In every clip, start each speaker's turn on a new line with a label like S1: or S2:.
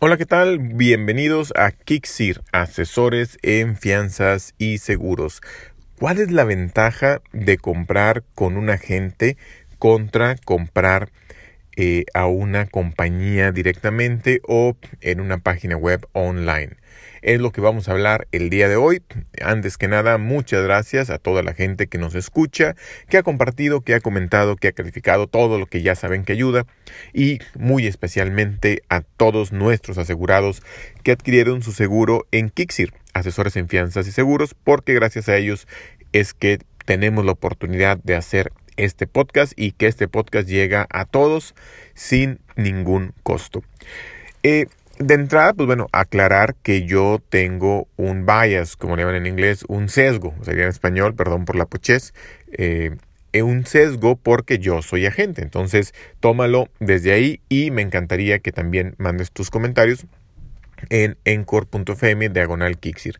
S1: Hola, ¿qué tal? Bienvenidos a Kixir, asesores en fianzas y seguros. ¿Cuál es la ventaja de comprar con un agente contra comprar eh, a una compañía directamente o en una página web online? es lo que vamos a hablar el día de hoy. Antes que nada, muchas gracias a toda la gente que nos escucha, que ha compartido, que ha comentado, que ha calificado todo lo que ya saben que ayuda y muy especialmente a todos nuestros asegurados que adquirieron su seguro en Kixir, asesores en fianzas y seguros, porque gracias a ellos es que tenemos la oportunidad de hacer este podcast y que este podcast llega a todos sin ningún costo. Eh, de entrada, pues bueno, aclarar que yo tengo un bias, como le llaman en inglés, un sesgo, sería en español, perdón por la pochez, eh, un sesgo porque yo soy agente. Entonces, tómalo desde ahí y me encantaría que también mandes tus comentarios en encore.fm diagonal Kixir.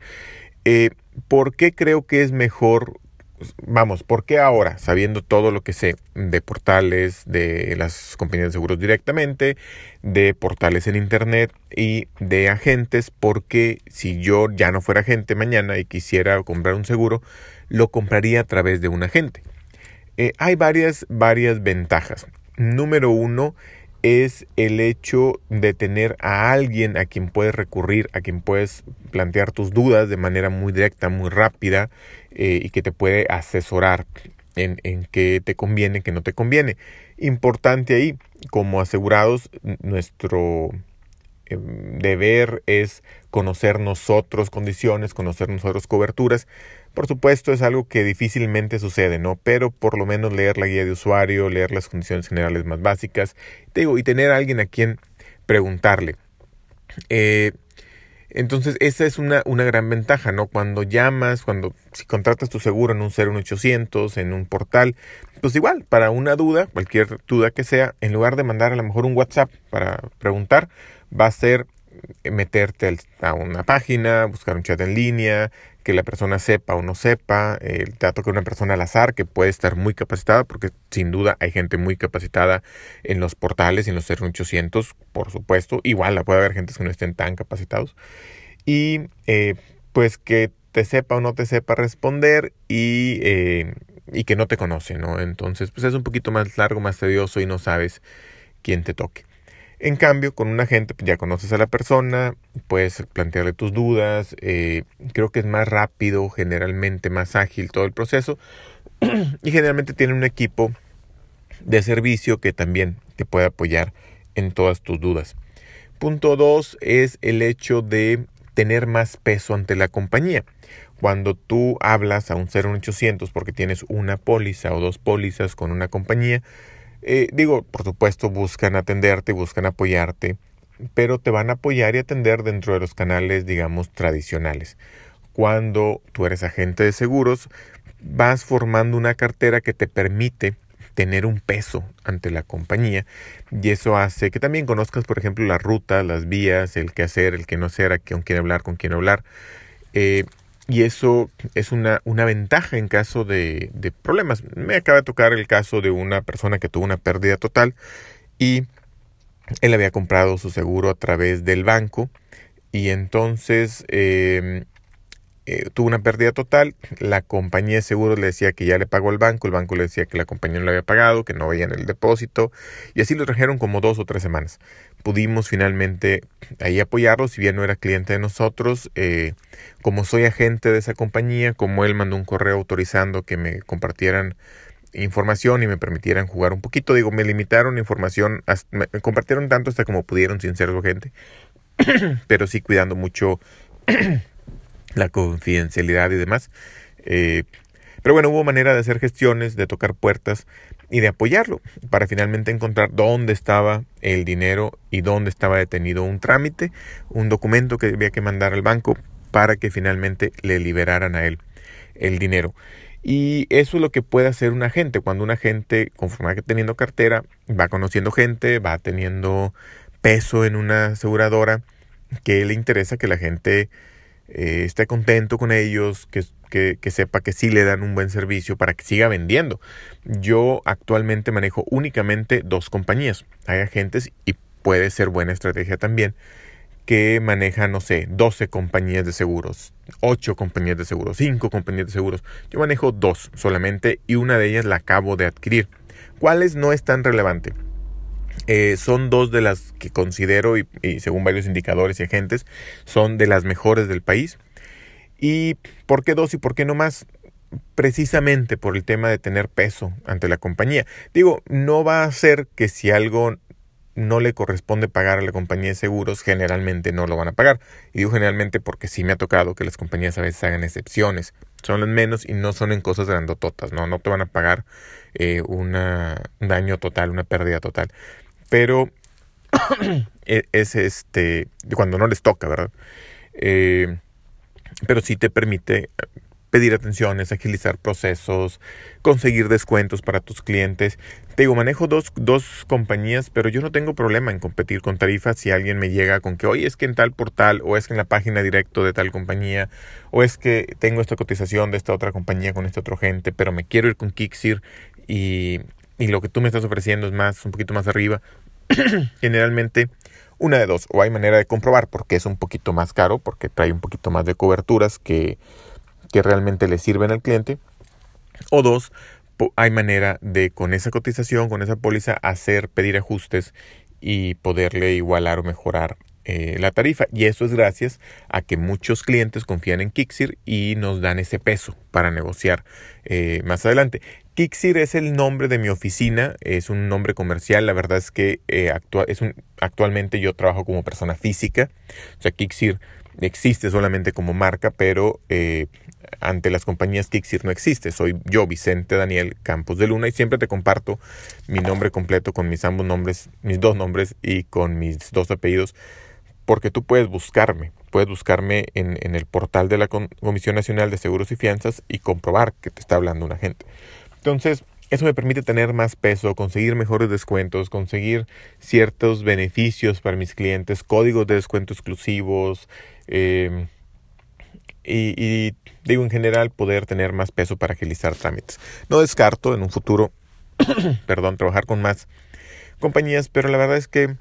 S1: Eh, ¿Por qué creo que es mejor vamos, ¿por qué ahora, sabiendo todo lo que sé de portales, de las compañías de seguros directamente, de portales en internet y de agentes, porque si yo ya no fuera agente mañana y quisiera comprar un seguro, lo compraría a través de un agente? Eh, hay varias, varias ventajas. Número uno es el hecho de tener a alguien a quien puedes recurrir, a quien puedes plantear tus dudas de manera muy directa, muy rápida eh, y que te puede asesorar en, en qué te conviene, qué no te conviene. Importante ahí, como asegurados, nuestro em, deber es conocer nosotros condiciones, conocer nosotros coberturas por supuesto es algo que difícilmente sucede, ¿no? Pero por lo menos leer la guía de usuario, leer las condiciones generales más básicas, digo, y tener a alguien a quien preguntarle. Eh, entonces, esa es una, una, gran ventaja, ¿no? Cuando llamas, cuando si contratas tu seguro en un 01800, en un portal, pues igual, para una duda, cualquier duda que sea, en lugar de mandar a lo mejor un WhatsApp para preguntar, va a ser meterte a una página, buscar un chat en línea, que la persona sepa o no sepa, el trato que una persona al azar que puede estar muy capacitada, porque sin duda hay gente muy capacitada en los portales en los 0800, por supuesto, igual la puede haber gente que no estén tan capacitados, y eh, pues que te sepa o no te sepa responder y, eh, y que no te conoce, ¿no? Entonces, pues es un poquito más largo, más tedioso y no sabes quién te toque. En cambio, con un agente pues, ya conoces a la persona, puedes plantearle tus dudas, eh, creo que es más rápido, generalmente más ágil todo el proceso y generalmente tiene un equipo de servicio que también te puede apoyar en todas tus dudas. Punto dos es el hecho de tener más peso ante la compañía. Cuando tú hablas a un 0800 porque tienes una póliza o dos pólizas con una compañía, eh, digo, por supuesto, buscan atenderte, buscan apoyarte, pero te van a apoyar y atender dentro de los canales, digamos, tradicionales. Cuando tú eres agente de seguros, vas formando una cartera que te permite tener un peso ante la compañía y eso hace que también conozcas, por ejemplo, la ruta, las vías, el qué hacer, el qué no hacer, a quién quiere hablar, con quién hablar. Eh, y eso es una, una ventaja en caso de, de, problemas. Me acaba de tocar el caso de una persona que tuvo una pérdida total y él había comprado su seguro a través del banco y entonces eh, eh, tuvo una pérdida total, la compañía de seguros le decía que ya le pagó al banco, el banco le decía que la compañía no le había pagado, que no veían el depósito, y así lo trajeron como dos o tres semanas. Pudimos finalmente ahí apoyarlo, si bien no era cliente de nosotros, eh, como soy agente de esa compañía, como él mandó un correo autorizando que me compartieran información y me permitieran jugar un poquito, digo, me limitaron información, me compartieron tanto hasta como pudieron sin ser su agente, pero sí cuidando mucho la confidencialidad y demás. Eh, pero bueno, hubo manera de hacer gestiones, de tocar puertas y de apoyarlo para finalmente encontrar dónde estaba el dinero y dónde estaba detenido un trámite, un documento que había que mandar al banco para que finalmente le liberaran a él el dinero. Y eso es lo que puede hacer un agente. Cuando un agente, conforme teniendo cartera, va conociendo gente, va teniendo peso en una aseguradora, que le interesa que la gente eh, esté contento con ellos, que, que, sepa que sí le dan un buen servicio para que siga vendiendo. Yo actualmente manejo únicamente dos compañías. Hay agentes y puede ser buena estrategia también que maneja, no sé, 12 compañías de seguros, 8 compañías de seguros, 5 compañías de seguros. Yo manejo dos solamente y una de ellas la acabo de adquirir. ¿Cuáles no es tan relevante? Eh, son dos de las que considero, y, según varios indicadores y agentes, son de las mejores del país. ¿Y por qué dos y por qué no más? Precisamente por el tema de tener peso ante la compañía. Digo, no va a ser que si algo no le corresponde pagar a la compañía de seguros, generalmente no lo van a pagar. Y digo generalmente porque sí me ha tocado que las compañías a veces hagan excepciones. Son las menos y no son en cosas grandototas, ¿no? No te van a pagar eh, un daño total, una pérdida total. Pero e, es este, cuando no les toca, ¿verdad? Eh, pero sí te permite pedir atenciones, agilizar procesos, conseguir descuentos para tus clientes. Te digo, manejo dos, dos compañías, pero yo no tengo problema en competir con tarifas si alguien me llega con que, oye, es que en tal portal, o es que en la página directo de tal compañía, o es que tengo esta cotización de esta otra compañía con este otro gente, pero me quiero ir con Kixir y, y lo que tú me estás ofreciendo es más, un poquito más arriba. Generalmente, una de dos, o hay manera de comprobar porque es un poquito más caro, porque trae un poquito más de coberturas que que realmente le sirven al cliente. O dos, hay manera de con esa cotización, con esa póliza, hacer, pedir ajustes y poderle igualar o mejorar eh, la tarifa. Y eso es gracias a que muchos clientes confían en Kixir y nos dan ese peso para negociar eh, más adelante. Kixir es el nombre de mi oficina, es un nombre comercial. La verdad es que eh, un, actualmente yo trabajo como persona física. O sea, Kixir existe solamente como marca, pero eh, ante las compañías Kixir no existe. Soy yo, Vicente Daniel Campos de Luna, y siempre te comparto mi nombre completo con mis ambos nombres, mis dos nombres y con mis dos apellidos, porque tú puedes buscarme, puedes buscarme en, en el portal de la Comisión Nacional de Seguros y Fianzas y comprobar que te está hablando una gente. Entonces, eso me permite tener más peso, conseguir mejores descuentos, conseguir ciertos beneficios para mis clientes, códigos de descuento exclusivos, eh, y, digo en general poder tener más peso para agilizar trámites. No descarto en un futuro, perdón, trabajar con más compañías, pero la verdad es que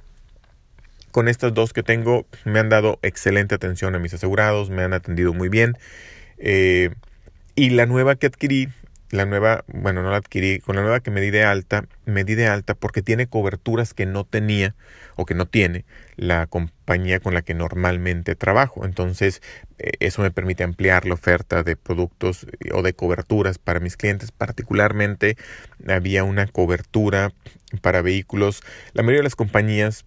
S1: con estas dos que tengo me han dado excelente atención a mis asegurados, me han atendido muy bien. Eh, y la nueva que adquirí la nueva, bueno, no la adquirí, con la nueva que me di de alta, me di de alta porque tiene coberturas que no tenía o que no tiene la compañía con la que normalmente trabajo. Entonces, eh, eso me permite ampliar la oferta de productos o de coberturas para mis clientes. Particularmente, había una cobertura para vehículos. La mayoría de las compañías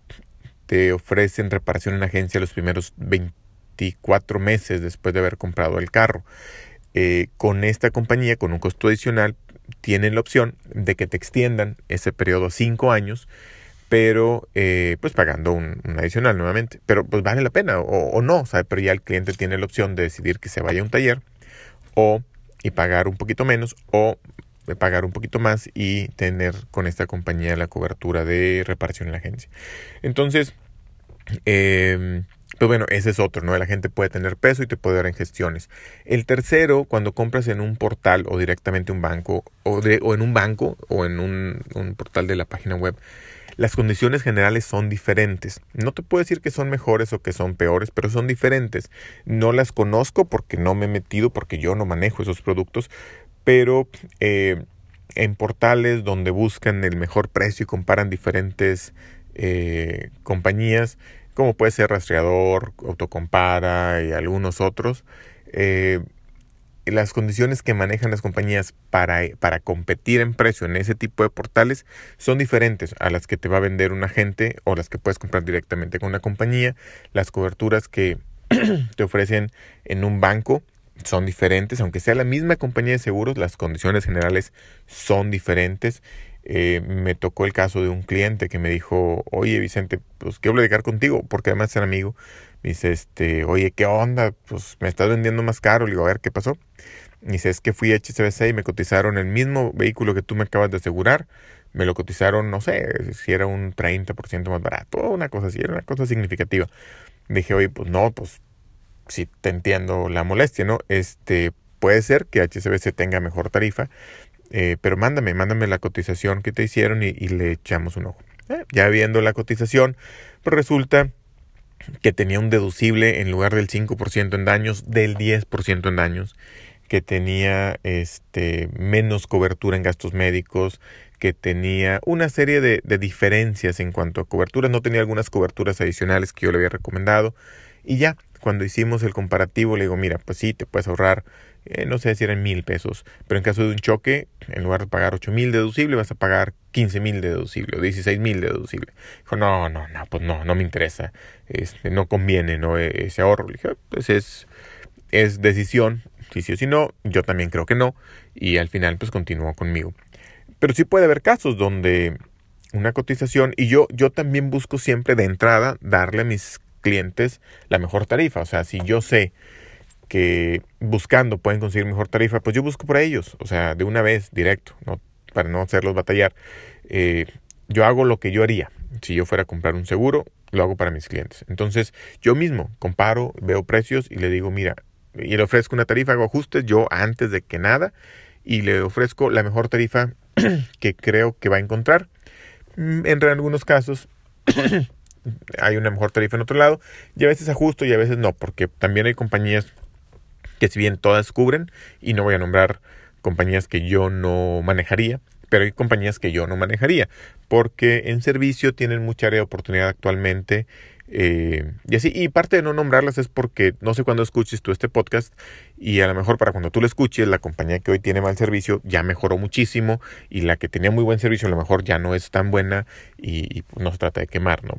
S1: te ofrecen reparación en agencia los primeros 24 meses después de haber comprado el carro. Eh, con esta compañía, con un costo adicional, tienen la opción de que te extiendan ese periodo a cinco años, pero eh, pues pagando un, adicional nuevamente. Pero pues vale la pena o, no, ¿sabe? Pero ya el cliente tiene la opción de decidir que se vaya a un taller o y pagar un poquito menos o pagar un poquito más y tener con esta compañía la cobertura de reparación en la agencia. Entonces, eh, pues bueno, ese es otro, ¿no? La gente puede tener peso y te puede dar en gestiones. El tercero, cuando compras en un portal o directamente un banco, o, de, en un banco o en un, un portal de la página web, las condiciones generales son diferentes. No te puedo decir que son mejores o que son peores, pero son diferentes. No las conozco porque no me he metido, porque yo no manejo esos productos, pero eh, en portales donde buscan el mejor precio y comparan diferentes eh, compañías, como puede ser Rastreador, Autocompara y algunos otros. Eh, las condiciones que manejan las compañías para, para, competir en precio en ese tipo de portales son diferentes a las que te va a vender un agente o las que puedes comprar directamente con una compañía. Las coberturas que te ofrecen en un banco son diferentes, aunque sea la misma compañía de seguros, las condiciones generales son diferentes eh, me tocó el caso de un cliente que me dijo, oye Vicente, pues quiero platicar contigo, porque además es amigo. Me dice, este, oye, ¿qué onda? Pues me estás vendiendo más caro. Le digo, a ver, ¿qué pasó? Me dice, es que fui a HCBC y me cotizaron el mismo vehículo que tú me acabas de asegurar. Me lo cotizaron, no sé, si era un 30% más barato, una cosa así, era una cosa significativa. Dije, oye, pues no, pues si te entiendo la molestia, ¿no? Este, puede ser que HCBC tenga mejor tarifa, eh, pero mándame, mándame la cotización que te hicieron y, le echamos un ojo. Eh, ya viendo la cotización, pues resulta que tenía un deducible en lugar del 5% en daños, del 10% en daños, que tenía este, menos cobertura en gastos médicos, que tenía una serie de, de diferencias en cuanto a cobertura, no tenía algunas coberturas adicionales que yo le había recomendado, y ya, cuando hicimos el comparativo, le digo, mira, pues sí, te puedes ahorrar, eh, no sé si eran mil pesos, pero en caso de un choque, en lugar de pagar ocho mil deducible, vas a pagar quince mil de deducible o dieciséis mil de deducible. Dijo, no, no, no, pues no, no me interesa, este, no conviene, ¿no? E, ese ahorro. Le dije, pues es, es decisión, si sí o si no, yo también creo que no, y al final pues continuó conmigo. Pero sí puede haber casos donde una cotización, y yo, yo también busco siempre de entrada darle a mis clientes la mejor tarifa. O sea, si yo sé que buscando pueden conseguir mejor tarifa, pues yo busco por ellos. O sea, de una vez, directo, ¿no? para no hacerlos batallar. Eh, yo hago lo que yo haría. Si yo fuera a comprar un seguro, lo hago para mis clientes. Entonces, yo mismo comparo, veo precios y le digo, mira, y le ofrezco una tarifa, hago ajustes yo antes de que nada y le ofrezco la mejor tarifa que creo que va a encontrar. Mm, en algunos casos hay una mejor tarifa en otro lado y a veces ajusto y a veces no, porque también hay compañías que si bien todas cubren y no voy a nombrar compañías que yo no manejaría, pero hay compañías que yo no manejaría, porque en servicio tienen mucha área de oportunidad actualmente eh, y así, y parte de no nombrarlas es porque no sé cuándo escuches tú este podcast y a lo mejor para cuando tú lo escuches, la compañía que hoy tiene mal servicio ya mejoró muchísimo y la que tenía muy buen servicio a lo mejor ya no es tan buena y, no se trata de quemar, ¿no?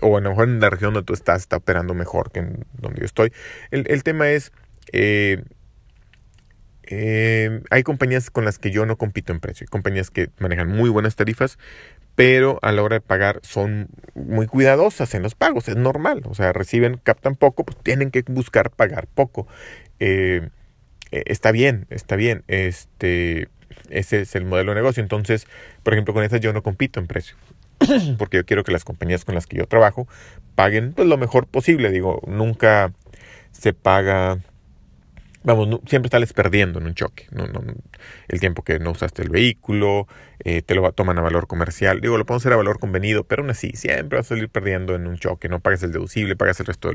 S1: O a lo mejor en la región donde tú estás está operando mejor que en donde yo estoy. El, tema es, eh, eh, hay compañías con las que yo no compito en precio, hay compañías que manejan muy buenas tarifas, pero a la hora de pagar son muy cuidadosas en los pagos, es normal, o sea, reciben, captan poco, pues tienen que buscar pagar poco. Eh, está bien, está bien, este, ese es el modelo de negocio, entonces, por ejemplo, con esa yo no compito en precio, porque yo quiero que las compañías con las que yo trabajo paguen pues, lo mejor posible, digo, nunca se paga vamos, siempre sales perdiendo en un choque. No, no, el tiempo que no usaste el vehículo, eh, te lo toman a valor comercial. Digo, lo podemos hacer a valor convenido, pero aún así, siempre vas a salir perdiendo en un choque. No pagas el deducible, pagas el resto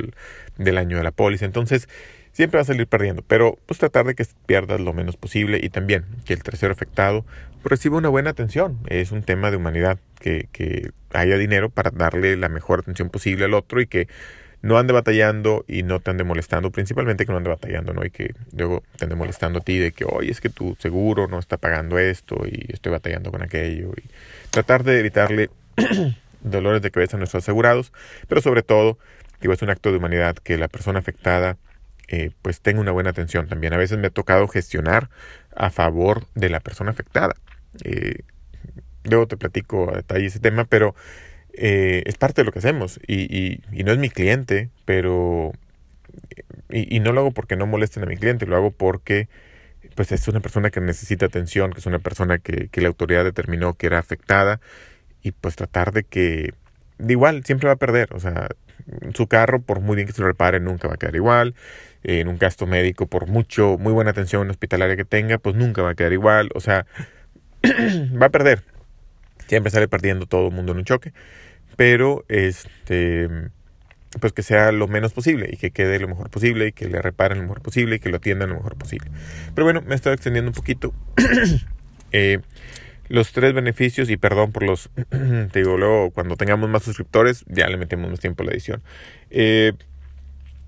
S1: del, año de la póliza. Entonces, siempre vas a salir perdiendo. Pero, pues tratar de que pierdas lo menos posible y también que el tercero afectado reciba una buena atención. Es un tema de humanidad, que, que haya dinero para darle la mejor atención posible al otro y que no ande batallando y no te ande molestando, principalmente que no ande batallando, ¿no? Y que luego te ande molestando a ti de que, oye, es que tu seguro no está pagando esto y estoy batallando con aquello. Y tratar de evitarle dolores de cabeza a nuestros asegurados, pero sobre todo, digo, es un acto de humanidad que la persona afectada eh, pues tenga una buena atención también. A veces me ha tocado gestionar a favor de la persona afectada. Eh, luego te platico a detalle ese tema, pero eh, es parte de lo que hacemos y, no es mi cliente, pero... Y, no lo hago porque no molesten a mi cliente, lo hago porque pues es una persona que necesita atención, que es una persona que, que la autoridad determinó que era afectada y pues tratar de que de igual siempre va a perder, o sea, su carro por muy bien que se lo repare nunca va a quedar igual, en un gasto médico por mucho muy buena atención hospitalaria que tenga, pues nunca va a quedar igual, o sea, va a perder. Siempre sale perdiendo todo el mundo en un choque pero este pues que sea lo menos posible y que quede lo mejor posible y que le reparen lo mejor posible y que lo atiendan lo mejor posible. Pero bueno, me estoy extendiendo un poquito. Eh, los tres beneficios, y perdón por los, te digo, luego cuando tengamos más suscriptores ya le metemos más tiempo a la edición. Eh,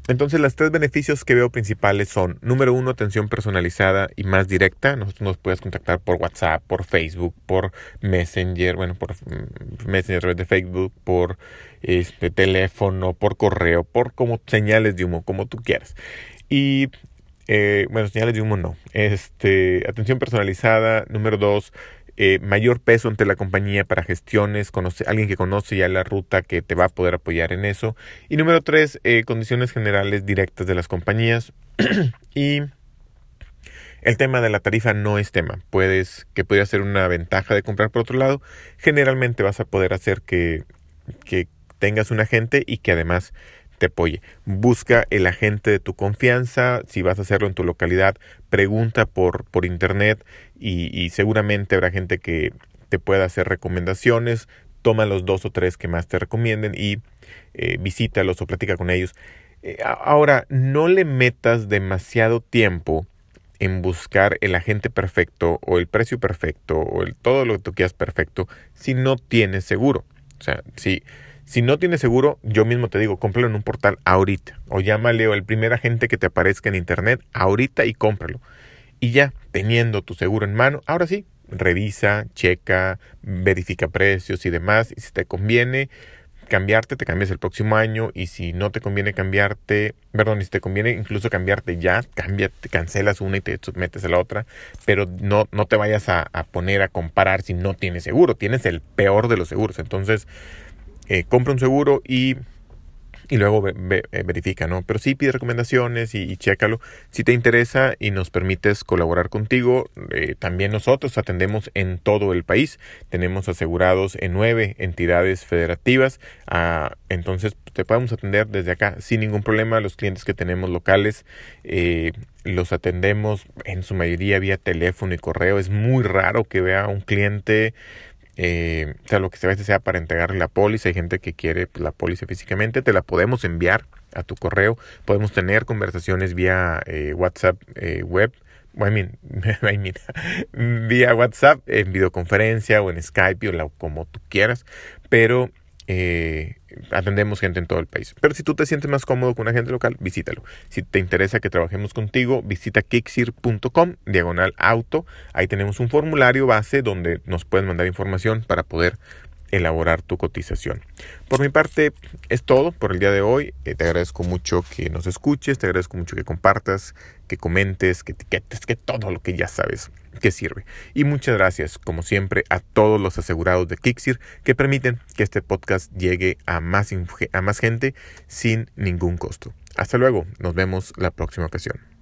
S1: entonces, los tres beneficios que veo principales son, número uno, atención personalizada y más directa. Nosotros nos puedes contactar por WhatsApp, por Facebook, por Messenger, bueno, por mm, Messenger de Facebook, por este teléfono, por correo, por como señales de humo, como tú quieras. Y eh, bueno, señales de humo no. Este, atención personalizada. Número dos, eh, mayor peso ante la compañía para gestiones, alguien que conoce ya la ruta que te va a poder apoyar en eso. Y número tres, eh, condiciones generales directas de las compañías. y el tema de la tarifa no es tema. Puedes, que podría ser una ventaja de comprar por otro lado. Generalmente vas a poder hacer que, que tengas un agente y que además te apoye. Busca el agente de tu confianza, si vas a hacerlo en tu localidad, pregunta por, por internet y, seguramente habrá gente que te pueda hacer recomendaciones. toma los dos o tres que más te recomienden y eh, visítalos o platica con ellos. Eh, ahora, no le metas demasiado tiempo en buscar el agente perfecto o el precio perfecto o todo lo que tú quieras perfecto si no tienes seguro. O sea, si, si no tienes seguro, yo mismo te digo, cómpralo en un portal ahorita. O llámale o el primer agente que te aparezca en internet ahorita y cómpralo. Y ya, teniendo tu seguro en mano, ahora sí, revisa, checa, verifica precios y demás. Y si te conviene, cambiarte, te cambias el próximo año y si no te conviene cambiarte, perdón, si te conviene incluso cambiarte ya, cámbiate, cancelas una y te metes a la otra, pero no, no te vayas a, poner a comparar si no tienes seguro, tienes el peor de los seguros, entonces eh, compra un seguro y y luego eh, verifica, ¿no? Pero sí pide recomendaciones y, chécalo. Si te interesa y nos permites colaborar contigo, eh, también nosotros atendemos en todo el país. Tenemos asegurados en nueve entidades federativas. Ah, entonces te podemos atender desde acá sin ningún problema. Los clientes que tenemos locales eh, los atendemos en su mayoría vía teléfono y correo. Es muy raro que vea un cliente eh, o sea, lo que se veces sea para entregarle la póliza. Hay gente que quiere pues, la póliza físicamente, te la podemos enviar a tu correo. Podemos tener conversaciones vía eh, WhatsApp eh, web. I mean, I vía WhatsApp, en videoconferencia o en Skype o como tú quieras, pero eh, atendemos gente en todo el país. Pero si tú te sientes más cómodo con un agente local, visítalo. Si te interesa que trabajemos contigo, visita kixir.com, diagonal auto. Ahí tenemos un formulario base donde nos puedes mandar información para poder elaborar tu cotización. Por mi parte, es todo por el día de hoy. Eh, te agradezco mucho que nos escuches, te agradezco mucho que compartas, que comentes, que etiquetes, que todo lo que ya sabes que sirve. Y muchas gracias, como siempre, a todos los asegurados de Kixir que permiten que este podcast llegue a más, a más gente sin ningún costo. Hasta luego, nos vemos la próxima ocasión.